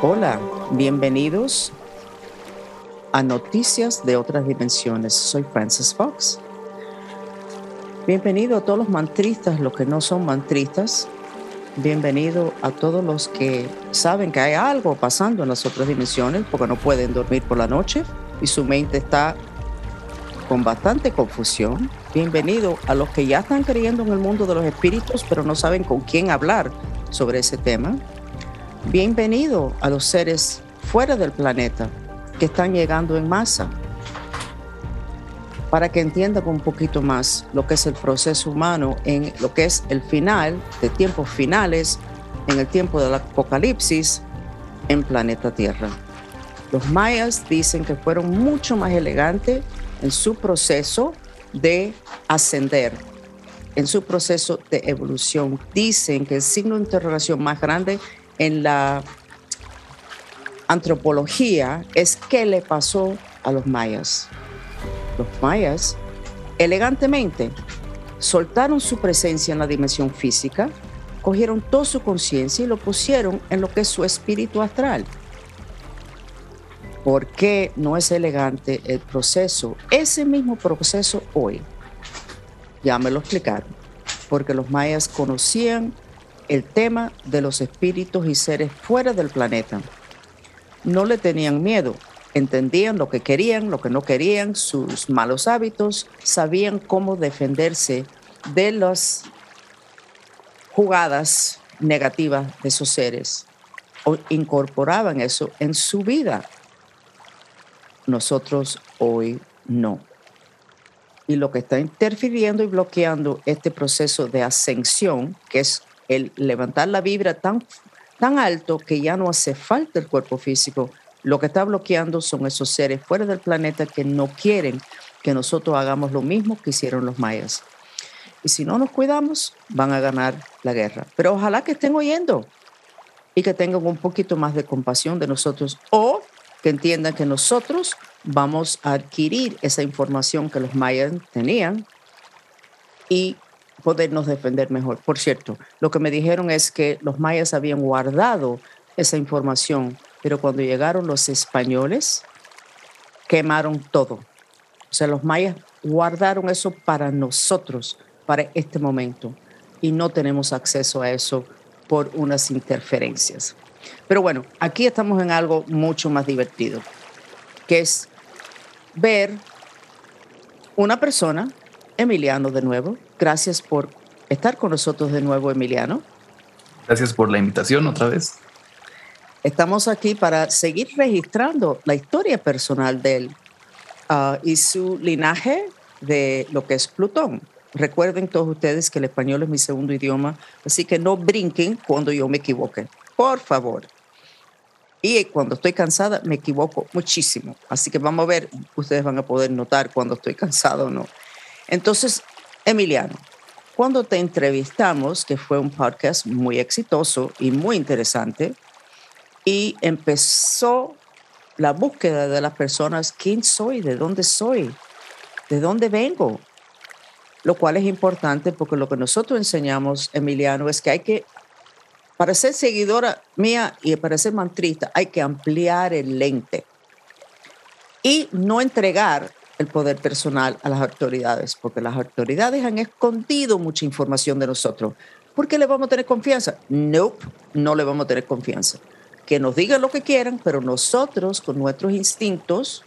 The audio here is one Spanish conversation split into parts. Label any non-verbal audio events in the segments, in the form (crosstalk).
Hola, bienvenidos a Noticias de otras dimensiones. Soy Francis Fox. Bienvenido a todos los mantristas, los que no son mantristas. Bienvenido a todos los que saben que hay algo pasando en las otras dimensiones porque no pueden dormir por la noche y su mente está con bastante confusión. Bienvenido a los que ya están creyendo en el mundo de los espíritus pero no saben con quién hablar sobre ese tema. Bienvenido a los seres fuera del planeta que están llegando en masa para que entiendan un poquito más lo que es el proceso humano en lo que es el final de tiempos finales, en el tiempo del apocalipsis en planeta Tierra. Los mayas dicen que fueron mucho más elegantes en su proceso de ascender, en su proceso de evolución. Dicen que el signo de interrogación más grande en la antropología es qué le pasó a los mayas. Los mayas elegantemente soltaron su presencia en la dimensión física, cogieron toda su conciencia y lo pusieron en lo que es su espíritu astral. ¿Por qué no es elegante el proceso? Ese mismo proceso hoy. Ya me lo explicaron. Porque los mayas conocían el tema de los espíritus y seres fuera del planeta. No le tenían miedo, entendían lo que querían, lo que no querían, sus malos hábitos, sabían cómo defenderse de las jugadas negativas de esos seres o incorporaban eso en su vida. Nosotros hoy no. Y lo que está interfiriendo y bloqueando este proceso de ascensión, que es el levantar la vibra tan, tan alto que ya no hace falta el cuerpo físico. Lo que está bloqueando son esos seres fuera del planeta que no quieren que nosotros hagamos lo mismo que hicieron los mayas. Y si no nos cuidamos, van a ganar la guerra. Pero ojalá que estén oyendo y que tengan un poquito más de compasión de nosotros o que entiendan que nosotros vamos a adquirir esa información que los mayas tenían y podernos defender mejor. Por cierto, lo que me dijeron es que los mayas habían guardado esa información, pero cuando llegaron los españoles, quemaron todo. O sea, los mayas guardaron eso para nosotros, para este momento, y no tenemos acceso a eso por unas interferencias. Pero bueno, aquí estamos en algo mucho más divertido, que es ver una persona, Emiliano de nuevo, Gracias por estar con nosotros de nuevo, Emiliano. Gracias por la invitación otra vez. Estamos aquí para seguir registrando la historia personal de él ah, y su linaje de lo que es Plutón. Recuerden todos ustedes que el español es mi segundo idioma, así que no brinquen cuando yo me equivoque, por favor. Y cuando estoy cansada me equivoco muchísimo, así que vamos a ver, ustedes van a poder notar cuando estoy cansado o no. Entonces, Emiliano, cuando te entrevistamos, que fue un podcast muy exitoso y muy interesante, y empezó la búsqueda de las personas, quién soy, de dónde soy, de dónde vengo, lo cual es importante porque lo que nosotros enseñamos, Emiliano, es que hay que, para ser seguidora mía y para ser mantrista, hay que ampliar el lente y no entregar el poder personal a las autoridades, porque las autoridades han escondido mucha información de nosotros. ¿Por qué le vamos a tener confianza? No, no le vamos a tener confianza. Que nos digan lo que quieran, pero nosotros con nuestros instintos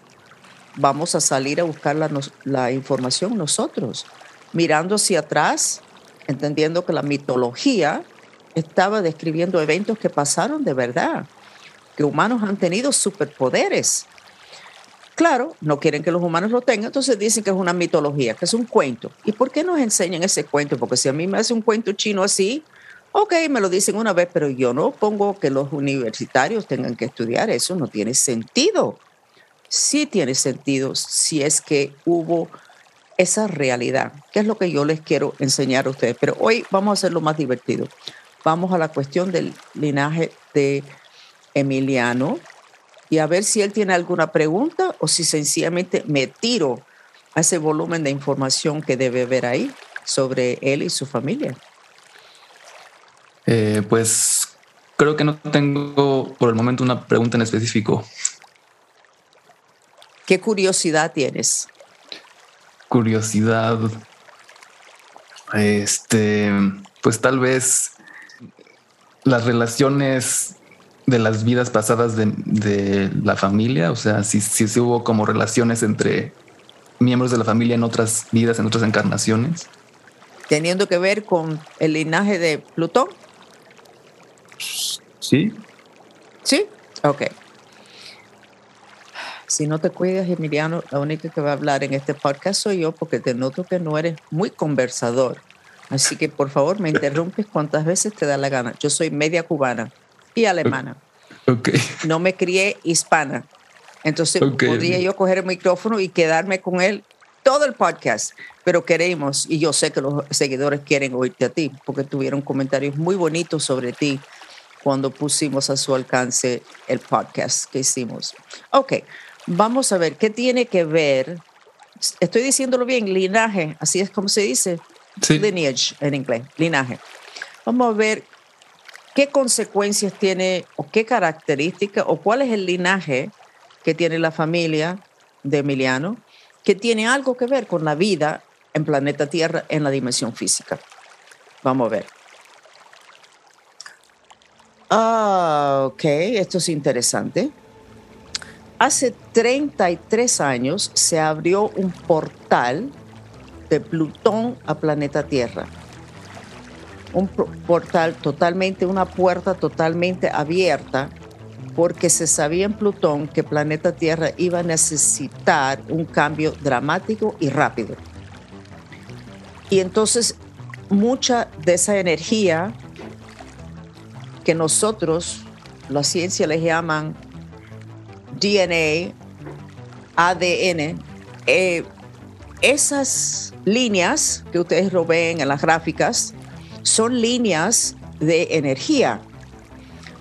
vamos a salir a buscar la, la información nosotros, mirando hacia atrás, entendiendo que la mitología estaba describiendo eventos que pasaron de verdad, que humanos han tenido superpoderes Claro, no quieren que los humanos lo tengan, entonces dicen que es una mitología, que es un cuento. ¿Y por qué nos enseñan ese cuento? Porque si a mí me hace un cuento chino así, ok, me lo dicen una vez, pero yo no pongo que los universitarios tengan que estudiar eso, no tiene sentido. Sí tiene sentido si es que hubo esa realidad, que es lo que yo les quiero enseñar a ustedes. Pero hoy vamos a hacerlo más divertido. Vamos a la cuestión del linaje de Emiliano, y a ver si él tiene alguna pregunta o si sencillamente me tiro a ese volumen de información que debe haber ahí. sobre él y su familia? Eh, pues creo que no tengo por el momento una pregunta en específico. ¿Qué curiosidad tienes? Curiosidad. Este, pues tal vez las relaciones de las vidas pasadas de, la familia, o sea, si, si, hubo como relaciones entre miembros de la familia en otras vidas, en otras encarnaciones. Teniendo que ver con el linaje de Plutón. Sí. Sí, ok. Si no te cuidas, Emiliano, la única que va a hablar en este podcast soy yo porque te noto que no eres muy conversador. Así que por favor me interrumpes cuantas veces te da la gana. Yo soy media cubana y alemana. Okay. No me crié hispana. Entonces podría yo coger el micrófono y quedarme con él todo el podcast, pero queremos, y yo sé que los seguidores quieren oírte a ti, porque tuvieron comentarios muy bonitos sobre ti cuando pusimos a su alcance el podcast que hicimos. Ok, vamos a ver, ¿qué tiene que ver? Estoy diciéndolo bien, linaje, así es como se dice, lineage en inglés, linaje. Vamos a ver qué consecuencias tiene o qué características o cuál es el linaje que tiene la familia de Emiliano, que tiene algo que ver con la vida en planeta Tierra en la dimensión física. Vamos a ver. Ah, ok, esto es interesante. Hace 33 años se abrió un portal de Plutón a planeta Tierra un portal totalmente, una puerta totalmente abierta, porque se sabía en Plutón que planeta Tierra iba a necesitar un cambio dramático y rápido. Y entonces mucha de esa energía que nosotros, la ciencia les llaman DNA, ADN, eh, esas líneas que ustedes lo ven en las gráficas, son líneas de energía,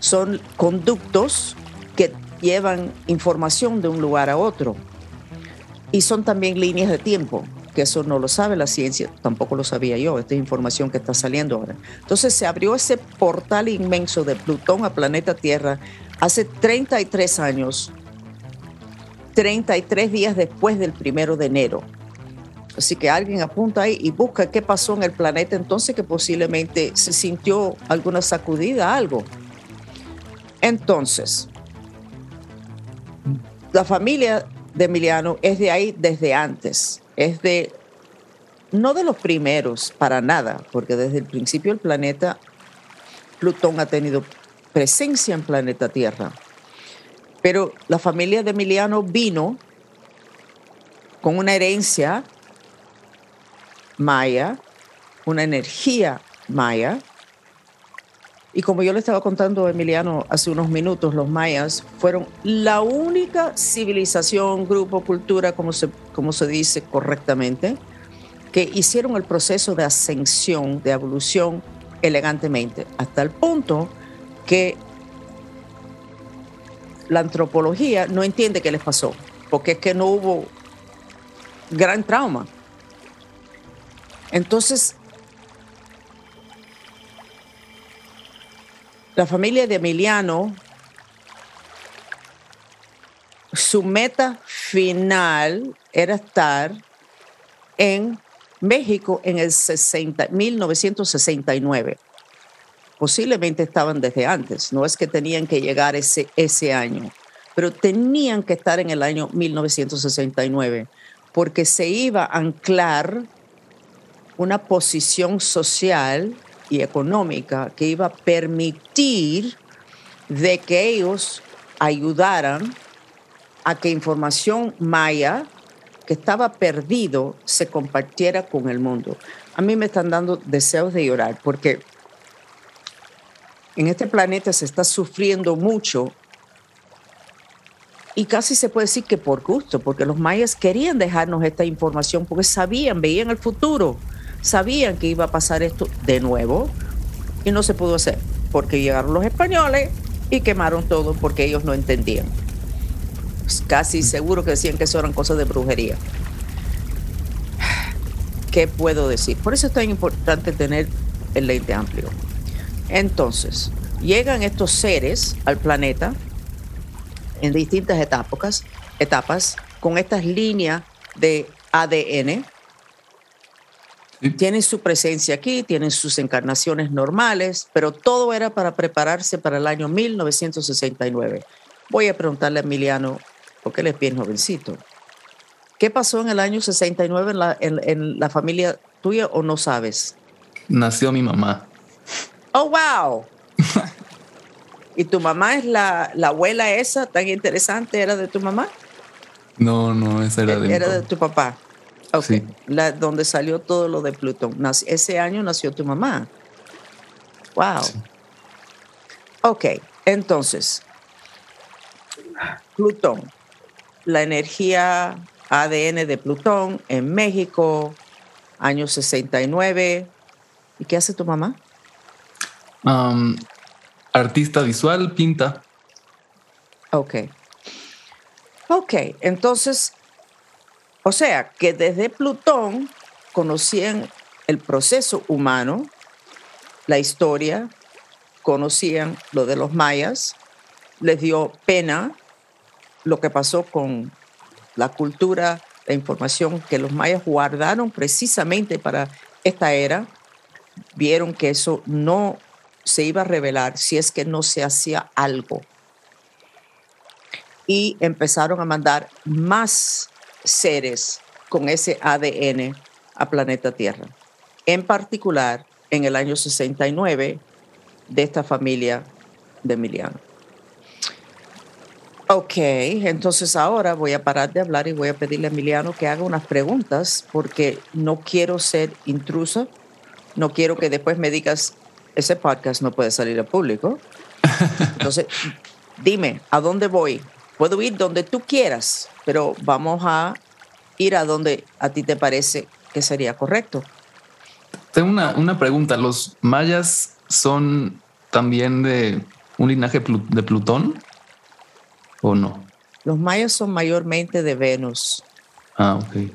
son conductos que llevan información de un lugar a otro. Y son también líneas de tiempo, que eso no lo sabe la ciencia, tampoco lo sabía yo, esta es información que está saliendo ahora. Entonces se abrió ese portal inmenso de Plutón a planeta Tierra hace 33 años, 33 días después del primero de enero. Así que alguien apunta ahí y busca qué pasó en el planeta entonces que posiblemente se sintió alguna sacudida, algo. Entonces, la familia de Emiliano es de ahí desde antes, es de, no de los primeros, para nada, porque desde el principio el planeta, Plutón ha tenido presencia en planeta Tierra. Pero la familia de Emiliano vino con una herencia maya, una energía maya. Y como yo le estaba contando a Emiliano hace unos minutos, los mayas fueron la única civilización, grupo, cultura, como se, como se dice correctamente, que hicieron el proceso de ascensión, de evolución elegantemente, hasta el punto que la antropología no entiende qué les pasó, porque es que no hubo gran trauma. Entonces, la familia de Emiliano, su meta final era estar en México en el 1969. Posiblemente estaban desde antes, no es que tenían que llegar ese, ese año, pero tenían que estar en el año 1969 porque se iba a anclar una posición social y económica que iba a permitir de que ellos ayudaran a que información maya que estaba perdido se compartiera con el mundo. A mí me están dando deseos de llorar porque en este planeta se está sufriendo mucho y casi se puede decir que por gusto, porque los mayas querían dejarnos esta información porque sabían, veían el futuro sabían que iba a pasar esto de nuevo y no se pudo hacer porque llegaron los españoles y quemaron todo porque ellos no entendían. Casi seguro que decían que eso eran cosas de brujería. ¿qué puedo decir? Por eso es tan importante tener el lente amplio. Entonces, llegan estos seres al planeta en distintas etapas, etapas con estas líneas de ADN. Tienen su presencia aquí, tienen sus encarnaciones normales, pero todo era para prepararse para el año 1969. Voy a preguntarle a Emiliano, porque él es bien jovencito. ¿Qué pasó en el año 69 en la, en la familia tuya o no sabes? Nació mi mamá. Oh, wow. (laughs) ¿Y tu mamá es la, la, abuela esa tan interesante? ¿Era de tu mamá? No, no, esa era de Era de tu papá. Okay. La, donde salió todo lo de Plutón. ese año nació tu mamá. Wow. Sí. Ok, entonces, Plutón, la energía ADN de Plutón en México, año 69. ¿Y qué hace tu mamá? Um, artista visual, pinta. Ok. Ok, entonces, o sea, que desde Plutón conocían el proceso humano, la historia, conocían lo de los mayas, les dio pena lo que pasó con la cultura, la información que los mayas guardaron precisamente para esta era, vieron que eso no se iba a revelar si es que no se hacía algo. Y empezaron a mandar más seres con ese ADN a planeta Tierra. En particular, en el año 69, de esta familia de Emiliano. Ok, entonces ahora voy a parar de hablar y voy a pedirle a Emiliano que haga unas preguntas porque no quiero ser intruso, no quiero que después me digas, ese podcast no puede salir al público. (laughs) Entonces, dime, ¿a dónde voy? Puedo ir donde tú quieras, pero vamos a ir a donde a ti te parece que sería correcto. Tengo una, una pregunta. ¿Los mayas son también de un linaje de Plutón o no? Los mayas son mayormente de Venus. Ah, ok.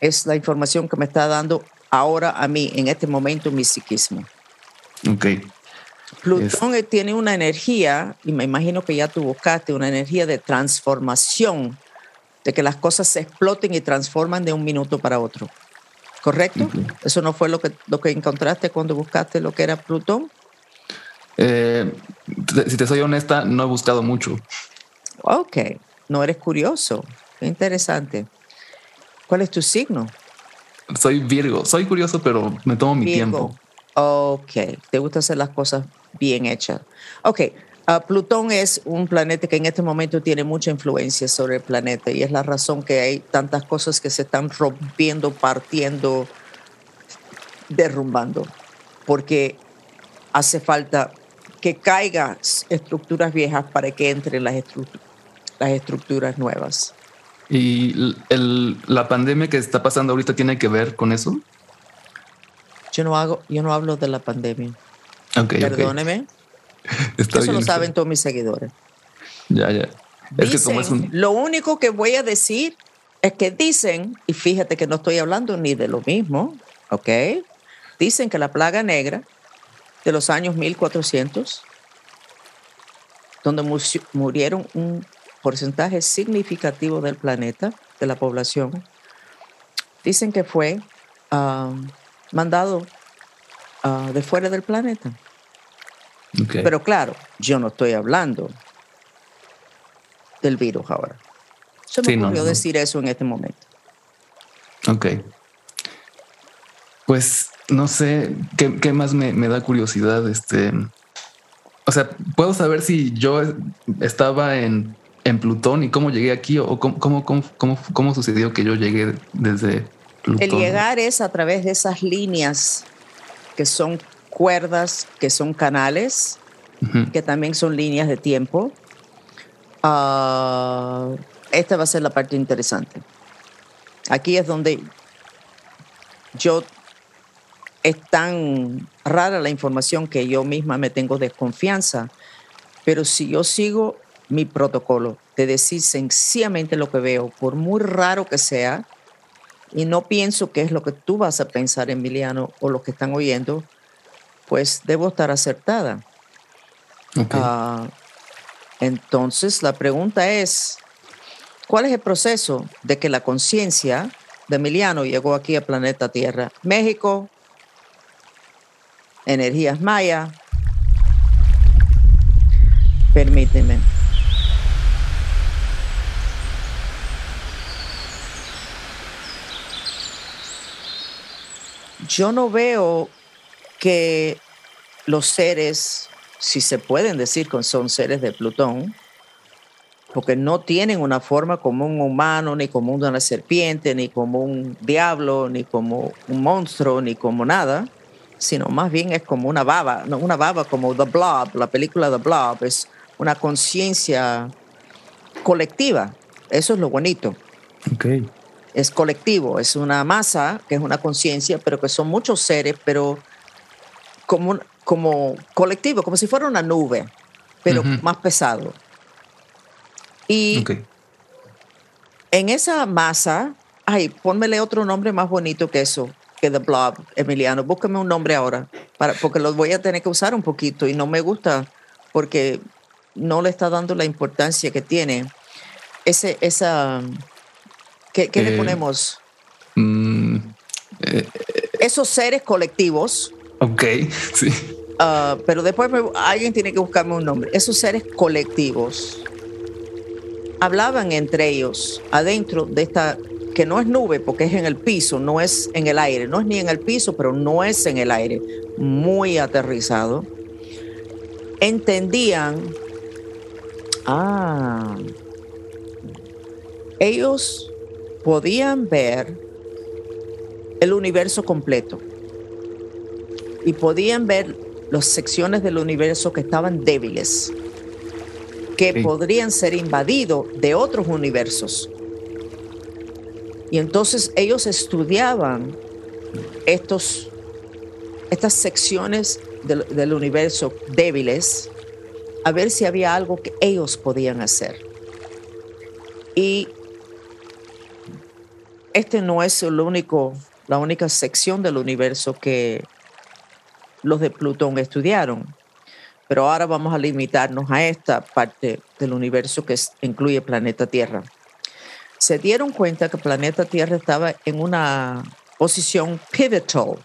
Es la información que me está dando ahora a mí, en este momento, mi psiquismo. Ok. Plutón tiene una energía, y me imagino que ya tú buscaste, una energía de transformación, de que las cosas se exploten y transforman de un minuto para otro. ¿Correcto? ¿Eso no fue lo que, lo que encontraste cuando buscaste lo que era Plutón? Eh, si te soy honesta, no he buscado mucho. Ok, no eres curioso. Qué interesante. ¿Cuál es tu signo? Soy Virgo. Soy curioso, pero me tomo mi tiempo. Ok, te gusta hacer las cosas bien hechas. Ok, uh, Plutón es un planeta que en este momento tiene mucha influencia sobre el planeta y es la razón que hay tantas cosas que se están rompiendo, partiendo, derrumbando, porque hace falta que caigan estructuras viejas para que entren las, las estructuras nuevas. ¿Y el, la pandemia que está pasando ahorita tiene que ver con eso? Yo no hago, yo no hablo de la pandemia. Okay, Perdóneme. (laughs) Eso lo saben todos mis seguidores. Ya, ya. Es que como es un... Lo único que voy a decir es que dicen, y fíjate que no estoy hablando ni de lo mismo, ¿ok? Dicen que la plaga negra de los años 1400, donde murieron un porcentaje significativo del planeta, de la población, dicen que fue um, mandado ah, de fuera del planeta. Pero claro, yo no estoy hablando del virus ahora. Yo me ocurrió decir eso en este momento. Ok. Pues no sé, ¿qué, más me, da curiosidad? Este, o sea, ¿puedo saber si yo estaba en, en Plutón y cómo llegué aquí o cómo, cómo, cómo, cómo sucedió que yo llegué desde el llegar es a través de esas líneas que son cuerdas, que son canales, que también son líneas de tiempo. Ah, esta va a ser la parte interesante. Aquí es donde yo es tan rara la información que yo misma me tengo desconfianza, pero si yo sigo mi protocolo de decir sencillamente lo que veo, por muy raro que sea, y no pienso que es lo que tú vas a pensar, Emiliano, o lo que están oyendo, pues debo estar acertada. Ah, entonces, la pregunta es, ¿cuál es el proceso de que la conciencia de Emiliano llegó aquí al planeta Tierra? México, energías maya. Permíteme. Yo no veo que los seres, si se pueden decir que son seres de Plutón, porque no tienen una forma como un humano, ni como una serpiente, ni como un diablo, ni como un monstruo, ni como nada, sino más bien es como una baba, no, una baba como The Blob, la película The Blob, es una conciencia colectiva. Eso es lo bonito. Okay es colectivo, es una masa que es una conciencia, pero que son muchos seres, pero como, como colectivo, como si fuera una nube, pero más pesado. Y en esa masa, ay, pónmele otro nombre más bonito que eso, que The Blob, Emiliano. Búscame un nombre ahora, para, porque lo voy a tener que usar un poquito y no me gusta porque no le está dando la importancia que tiene. Ese, esa ¿Qué, le eh, ponemos? Mm, eh, Esos seres colectivos. Ok, sí. Ah, pero después alguien tiene que buscarme un nombre. Esos seres colectivos hablaban entre ellos adentro de esta, que no es nube porque es en el piso, no es en el aire, no es ni en el piso, pero no es en el aire, muy aterrizado. Entendían, ah, ellos podían ver el universo completo y podían ver las secciones del universo que estaban débiles, que podrían ser invadidos de otros universos. Y entonces ellos estudiaban estos, estas secciones del, del universo débiles a ver si había algo que ellos podían hacer. Y este no es el único, la única sección del universo que los de Plutón estudiaron. Pero ahora vamos a limitarnos a esta parte del universo que incluye planeta Tierra. Se dieron cuenta que planeta Tierra estaba en una posición pivotal,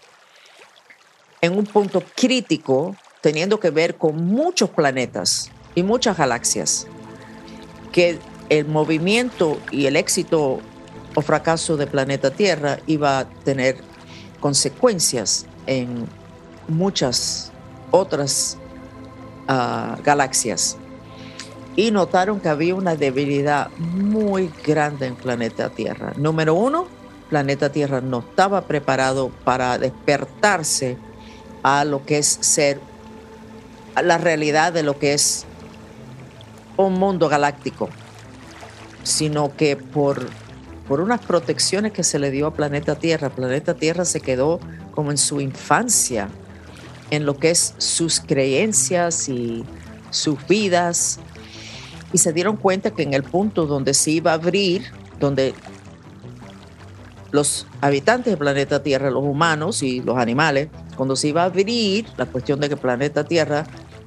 en un punto crítico, teniendo que ver con muchos planetas y muchas galaxias, que el movimiento y el éxito o fracaso de planeta Tierra iba a tener consecuencias en muchas otras ah, galaxias. Y notaron que había una debilidad muy grande en planeta Tierra. Número uno, planeta Tierra no estaba preparado para despertarse a lo que es ser, a la realidad de lo que es un mundo galáctico, sino que por por unas protecciones que se le dio a Planeta Tierra. Planeta Tierra se quedó como en su infancia, en lo que es sus creencias y sus vidas. Y se dieron cuenta que en el punto donde se iba a abrir, donde los habitantes del planeta Tierra, los humanos y los animales, cuando se iba a abrir la cuestión de que el planeta Tierra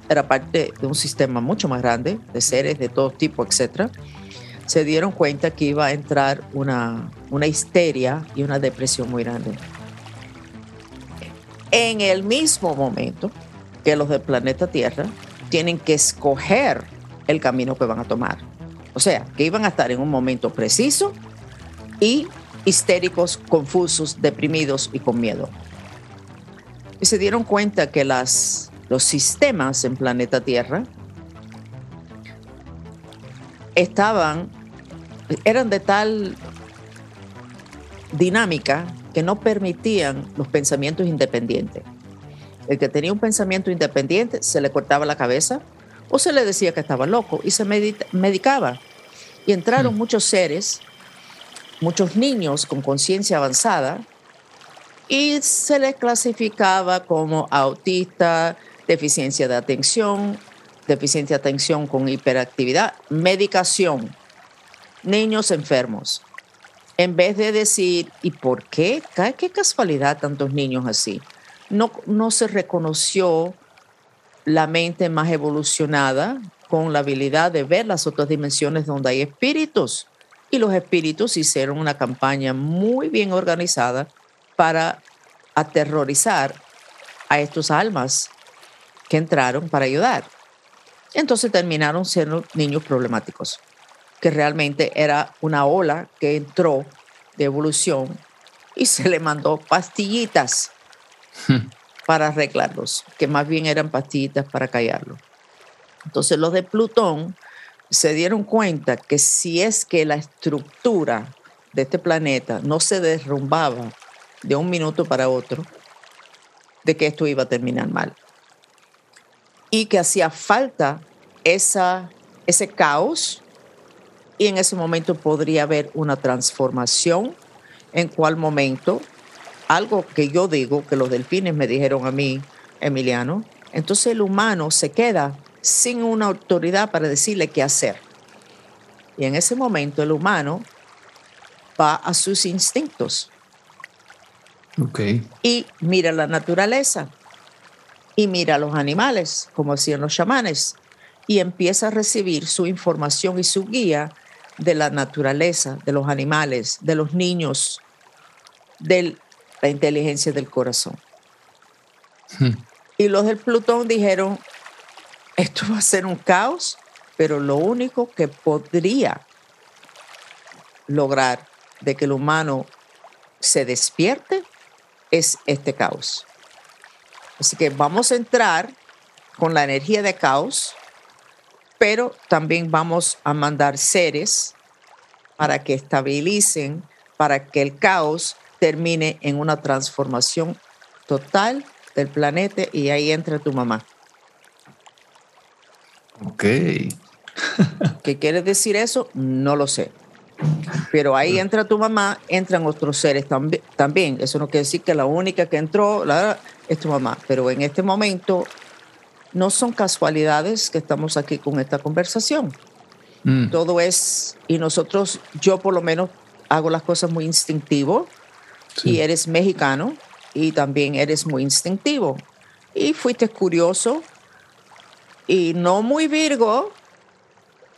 era parte de un sistema mucho más grande, de seres de todo tipo, etcétera, se dieron cuenta que iba a entrar una, una histeria y una depresión muy grande. En el mismo momento que los del planeta Tierra tienen que escoger el camino que van a tomar. O sea, que iban a estar en un momento preciso y histéricos, confusos, deprimidos y con miedo. Y se dieron cuenta que las, los sistemas en planeta Tierra estaban, eran de tal dinámica que no permitían los pensamientos independientes. El que tenía un pensamiento independiente se le cortaba la cabeza o se le decía que estaba loco y se medicaba. Y entraron mm. muchos seres, muchos niños con conciencia avanzada y se les clasificaba como autista, deficiencia de atención, deficiencia de atención con hiperactividad, medicación, niños enfermos. En vez de decir, ¿y por qué? ¿Qué casualidad tantos niños así? No, no se reconoció la mente más evolucionada con la habilidad de ver las otras dimensiones donde hay espíritus. Y los espíritus hicieron una campaña muy bien organizada para aterrorizar a estos almas que entraron para ayudar. Entonces terminaron siendo niños problemáticos, que realmente era una ola que entró de evolución y se le mandó pastillitas (laughs) para arreglarlos, que más bien eran pastillitas para callarlo. Entonces los de Plutón se dieron cuenta que si es que la estructura de este planeta no se derrumbaba de un minuto para otro, de que esto iba a terminar mal. Y que hacía falta esa, ese caos y en ese momento podría haber una transformación. En cuál momento, algo que yo digo, que los delfines me dijeron a mí, Emiliano, entonces el humano se queda sin una autoridad para decirle qué hacer. Y en ese momento el humano va a sus instintos. Y mira la naturaleza y mira los animales, como hacían los chamanes, y empieza a recibir su información y su guía de la naturaleza, de los animales, de los niños, de la inteligencia del corazón. Hmm. Y los del Plutón dijeron, esto va a ser un caos, pero lo único que podría lograr de que el humano se despierte es este caos. Así que vamos a entrar con la energía de caos, pero también vamos a mandar seres para que estabilicen, para que el caos termine en una transformación total del planeta y ahí entra tu mamá. Ok. ¿Qué quiere decir eso? No lo sé. Pero ahí entra tu mamá, entran otros seres también. Eso no quiere decir que la única que entró es tu mamá. Pero en este momento no son casualidades que estamos aquí con esta conversación. Mm. Todo es, y nosotros, yo por lo menos hago las cosas muy instintivo y eres mexicano y también eres muy instintivo. Y fuiste curioso y no muy virgo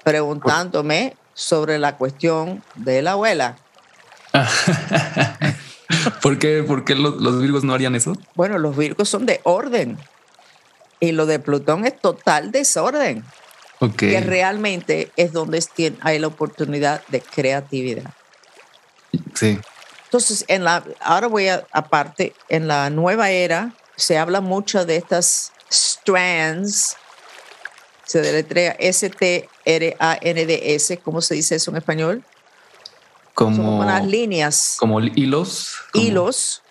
preguntándome sobre la cuestión de la abuela. (laughs) ¿Por qué, los, virgos no harían eso? Bueno, los virgos son de orden y lo de Plutón es total desorden. Que realmente es donde hay la oportunidad de creatividad. Sí. Entonces, en la, ahora voy a, aparte, en la nueva era se habla mucho de estas strands se deletrea S-T-R-A-N-D-S. ¿Cómo se dice eso en español? Como, Son unas líneas. Como hilos. Hilos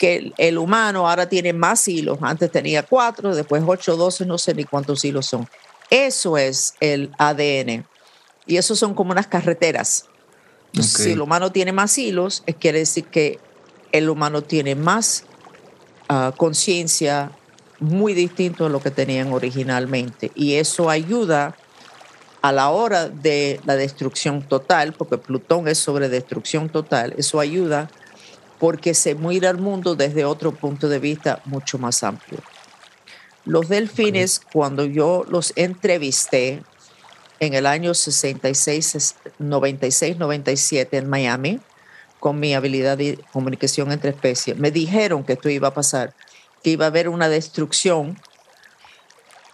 que el, humano ahora tiene más hilos. Antes tenía cuatro, después ocho, doce, no sé ni cuántos hilos son. Eso es el ADN. Y eso son como unas carreteras. Si el humano tiene más hilos, quiere decir que el humano tiene más ah, conciencia, muy distinto a lo que tenían originalmente. Y eso ayuda a la hora de la destrucción total, porque Plutón es sobre destrucción total, eso ayuda porque se mira el mundo desde otro punto de vista mucho más amplio. Los delfines, cuando yo los entrevisté en el año 66, 96, 97 en Miami, con mi habilidad de comunicación entre especies, me dijeron que esto iba a pasar que iba a haber una destrucción,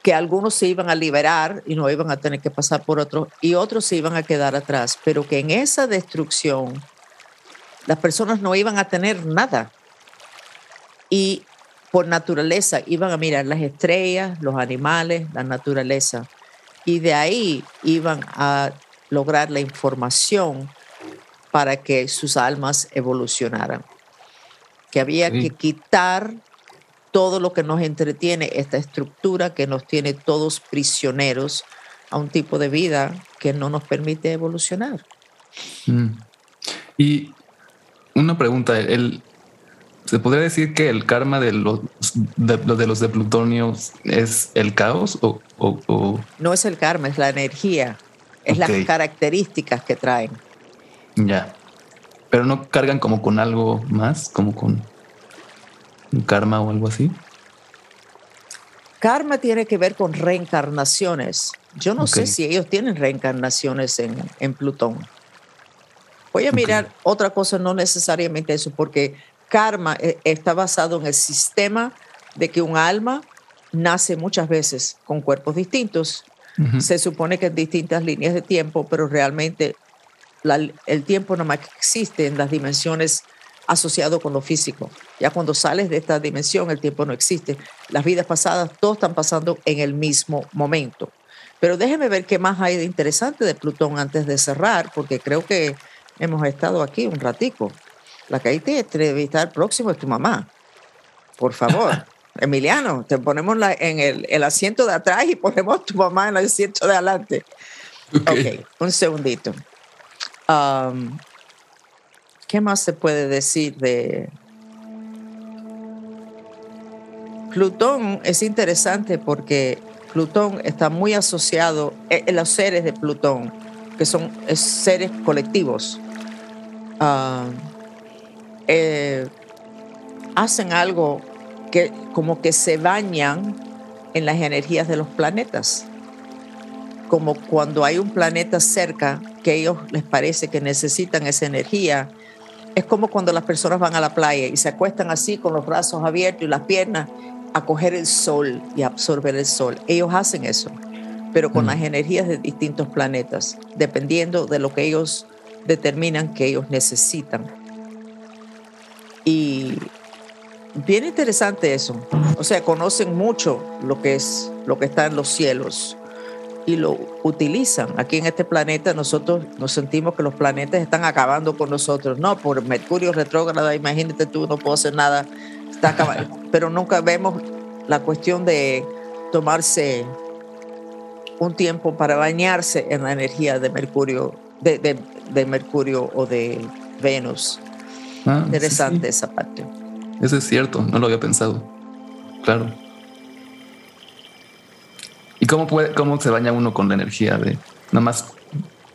que algunos se iban a liberar y no iban a tener que pasar por otros, y otros se iban a quedar atrás, pero que en esa destrucción las personas no iban a tener nada. Y por naturaleza iban a mirar las estrellas, los animales, la naturaleza. Y de ahí iban a lograr la información para que sus almas evolucionaran. Que había que quitar todo lo que nos entretiene, esta estructura que nos tiene todos prisioneros a un tipo de vida que no nos permite evolucionar. Mm. Y una pregunta, el, ¿se podría decir que el karma de los de, de los de Plutonio es el caos o, No es el karma, es la energía, es las características que traen. Ya. pero no cargan como con algo más, como con un karma o algo así. Karma tiene que ver con reencarnaciones. Yo no sé si ellos tienen reencarnaciones en, Plutón. Voy a mirar otra cosa, no necesariamente eso, porque karma eh, está basado en el sistema de que un alma nace muchas veces con cuerpos distintos. Se supone que en distintas líneas de tiempo, pero realmente el tiempo no más existe en las dimensiones asociado con lo físico. Ya cuando sales de esta dimensión, el tiempo no existe. Las vidas pasadas, todos están pasando en el mismo momento. Pero déjeme ver qué más hay de interesante de Plutón antes de cerrar, porque creo que hemos estado aquí un ratico. La que hay que entrevistar próximo es tu mamá. Por favor. (laughs) Emiliano, te ponemos en el, asiento de atrás y ponemos tu mamá en el asiento de adelante. Ok, un segundito. Um, ¿Qué más se puede decir de Plutón? Es interesante porque Plutón está muy asociado en eh, los seres de Plutón, que son seres colectivos. Um, eh, hacen algo que como que se bañan en las energías de los planetas. Como cuando hay un planeta cerca que a ellos les parece que necesitan esa energía, es como cuando las personas van a la playa y se acuestan así con los brazos abiertos y las piernas a coger el sol y absorber el sol. Ellos hacen eso, pero con mm. las energías de distintos planetas, dependiendo de lo que ellos determinan que ellos necesitan. Y bien interesante eso. O sea, conocen mucho lo que es lo que está en los cielos y lo utilizan. Aquí en este planeta nosotros nos sentimos que los planetas están acabando con nosotros. No, por Mercurio retrógrado, imagínate tú, no puedo hacer nada, está acabando. (laughs) Pero nunca vemos la cuestión de tomarse un tiempo para bañarse en la energía de Mercurio, de, Mercurio o de Venus. Ah, Interesante esa parte. Eso es cierto, no lo había pensado. Claro. ¿Y cómo, puede, cómo se baña uno con la energía de nada más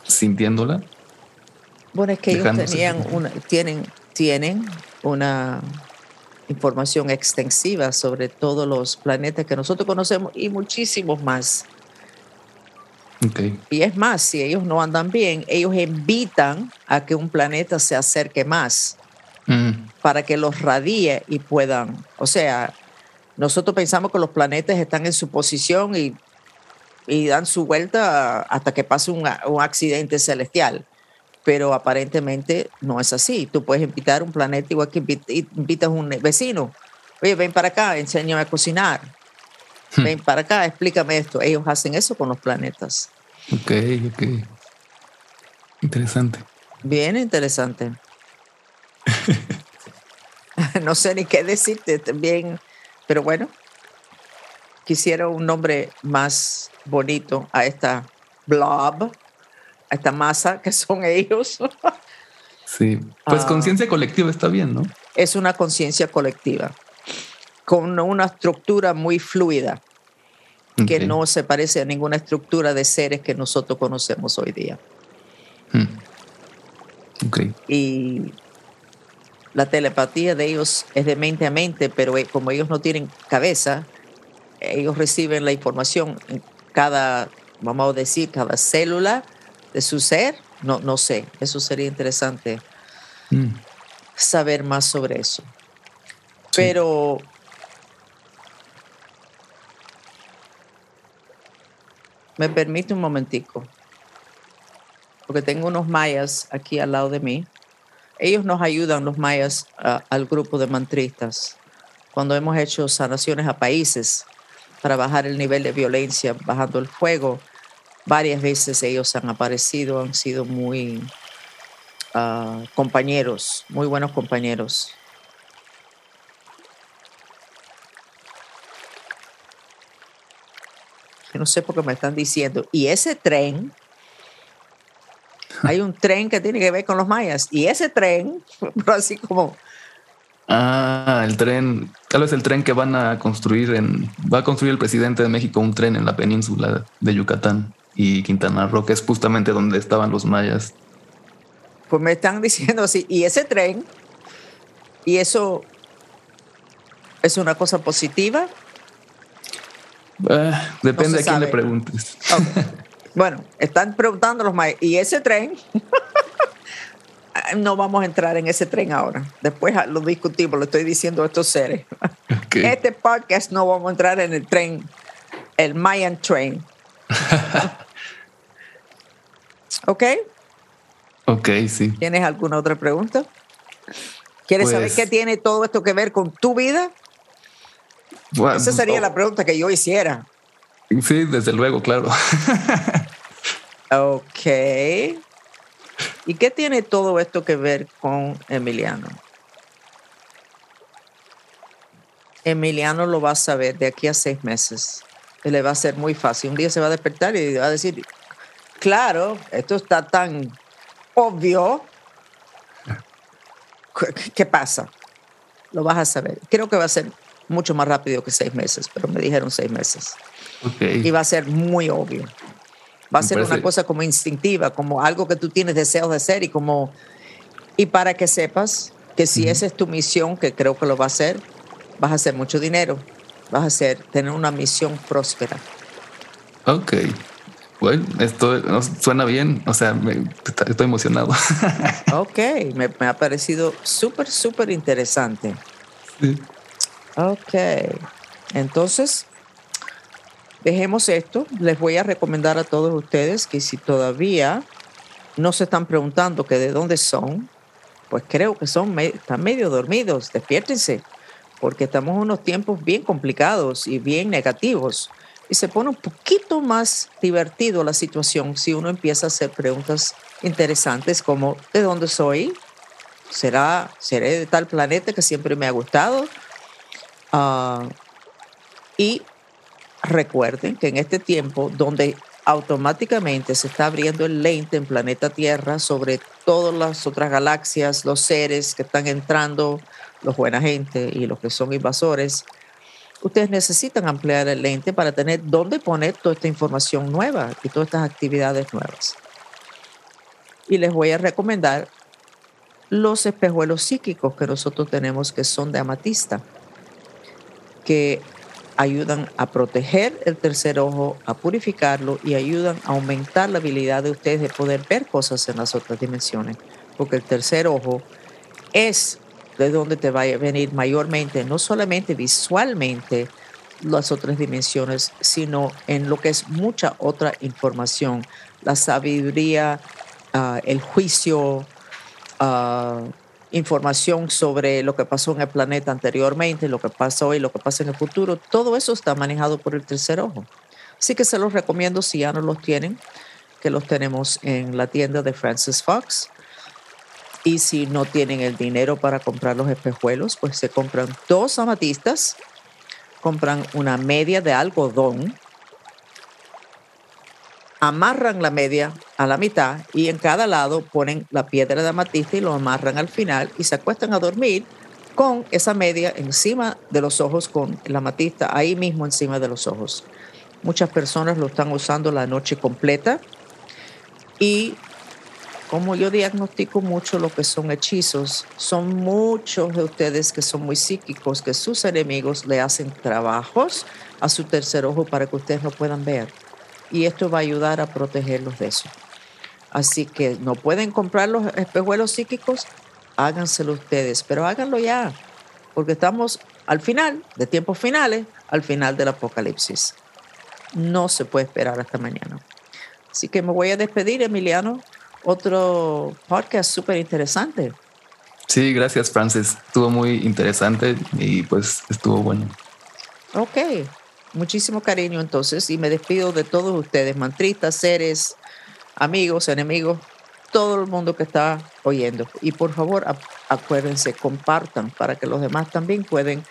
sintiéndola? Bueno, es que ellos tenían una, tienen, tienen una información extensiva sobre todos los planetas que nosotros conocemos y muchísimos más. Okay. Y es más, si ellos no andan bien, ellos invitan a que un planeta se acerque más mm. para que los radie y puedan, o sea, nosotros pensamos que los planetas están en su posición y y dan su vuelta hasta que pase un, accidente celestial. Pero aparentemente no es así. Tú puedes invitar un planeta igual que invitas a un vecino. Oye, ven para acá, enséñame a cocinar. Hmm. Ven para acá, explícame esto. Ellos hacen eso con los planetas. Ok, ok. Interesante. Bien interesante. (laughs) no sé ni qué decirte, bien, pero bueno, quisiera un nombre más bonito a esta blob, a esta masa que (laughs) son ellos. Sí, pues ah. conciencia colectiva está bien, ¿no? Es una conciencia colectiva, con una estructura muy fluida, que no se parece a ninguna estructura de seres que nosotros conocemos hoy día. Hmm. Y la telepatía de ellos es de mente a mente, pero eh, como ellos no tienen cabeza, ellos reciben la información en cada, vamos a decir, cada célula de su ser. No, no sé, eso sería interesante mm. saber más sobre eso. Pero me permite un momentico, porque tengo unos mayas aquí al lado de mí. Ellos nos ayudan, los mayas, al grupo de mantristas, cuando hemos hecho sanaciones a países para bajar el nivel de violencia, bajando el fuego. Varias veces ellos han aparecido, han sido muy ah, compañeros, muy buenos compañeros. No sé por qué me están diciendo. Y ese tren, hay un tren que tiene que ver con los mayas. Y ese tren, (laughs) así como Ah, el tren, tal vez el tren que van a construir en, va a construir el presidente de México un tren en la península de Yucatán y Quintana Roo, que es justamente donde estaban los mayas. pues me están diciendo así, y ese tren, y eso es una cosa positiva. Eh, depende a quién le preguntes. Bueno, están preguntando los maestros, y ese tren, (laughs) no vamos a entrar en ese tren ahora. Después lo discutimos, lo estoy diciendo a estos seres. Este podcast no vamos a entrar en el tren, el Mayan Train. (laughs) ¿Ok? Ok, sí. ¿Tienes alguna otra pregunta? ¿Quieres saber pues qué tiene todo esto que ver con tu vida? Esa sería la pregunta que yo hiciera. Sí, desde luego, claro. (laughs) ok. ¿Y qué tiene todo esto que ver con Emiliano? Emiliano lo va a saber de aquí a seis meses. Le va a ser muy fácil. Un día se va a despertar y va a decir, claro, esto está tan obvio. ¿Qué pasa? Lo vas a saber. Creo que va a ser mucho más rápido que seis meses, pero me dijeron seis meses. Y va a ser muy obvio. Va a ser una cosa como instintiva, como algo que tú tienes deseos de hacer y como... Y para que sepas que si esa es tu misión, que creo que lo va a ser, vas a hacer mucho dinero, vas a hacer, tener una misión próspera. Ok. Bueno, esto suena bien, o sea, estoy emocionado. (laughs) ok, me, me ha parecido súper, súper interesante. Sí. Ok, entonces, dejemos esto. Les voy a recomendar a todos ustedes que si todavía no se están preguntando que de dónde son, pues creo que son están medio dormidos. Despiértense, porque estamos en unos tiempos bien complicados y bien negativos. Y se pone un poquito más divertido la situación si uno empieza a hacer preguntas interesantes como ¿de dónde soy? ¿Será, ¿Seré de tal planeta que siempre me ha gustado? Ah, y recuerden que en este tiempo donde automáticamente se está abriendo el lente en planeta Tierra sobre todas las otras galaxias, los seres que están entrando, los buena gente y los que son invasores, ustedes necesitan ampliar el lente para tener dónde poner toda esta información nueva y todas estas actividades nuevas. Y les voy a recomendar los espejuelos psíquicos que nosotros tenemos que son de amatista que ayudan a proteger el tercer ojo, a purificarlo y ayudan a aumentar la habilidad de ustedes de poder ver cosas en las otras dimensiones. Porque el tercer ojo es de donde te va a venir mayormente, no solamente visualmente las otras dimensiones, sino en lo que es mucha otra información, la sabiduría, ah, el juicio, uh, información sobre lo que pasó en el planeta anteriormente, lo que pasó hoy, lo que pasa en el futuro, todo eso está manejado por el tercer ojo. Así que se los recomiendo si ya no los tienen, que los tenemos en la tienda de Francis Fox. Y si no tienen el dinero para comprar los espejuelos, pues se compran dos amatistas, compran una media de algodón amarran la media a la mitad y en cada lado ponen la piedra de amatista y lo amarran al final y se acuestan a dormir con esa media encima de los ojos, con la amatista ahí mismo encima de los ojos. Muchas personas lo están usando la noche completa y como yo diagnostico mucho lo que son hechizos, son muchos de ustedes que son muy psíquicos, que sus enemigos le hacen trabajos a su tercer ojo para que ustedes lo puedan ver y esto va a ayudar a protegerlos de eso. Así que no pueden comprar los espejuelos psíquicos, háganselo ustedes, pero háganlo ya, porque estamos al final, de tiempos finales, al final del apocalipsis. No se puede esperar hasta mañana. Así que me voy a despedir, Emiliano. Otro podcast súper interesante. Sí, gracias, Francis. Estuvo muy interesante y pues estuvo bueno. Ok, Muchísimo cariño entonces y me despido de todos ustedes, mantristas, seres, amigos, enemigos, todo el mundo que está oyendo. Y por favor, acuérdense, compartan para que los demás también puedan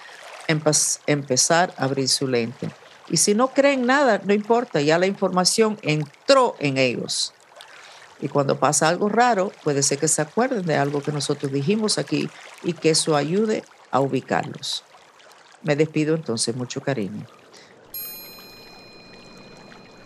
empezar a abrir su lente. Y si no creen nada, no importa, ya la información entró en ellos. Y cuando pasa algo raro, puede ser que se acuerden de algo que nosotros dijimos aquí y que eso ayude a ubicarlos. Me despido entonces, mucho cariño.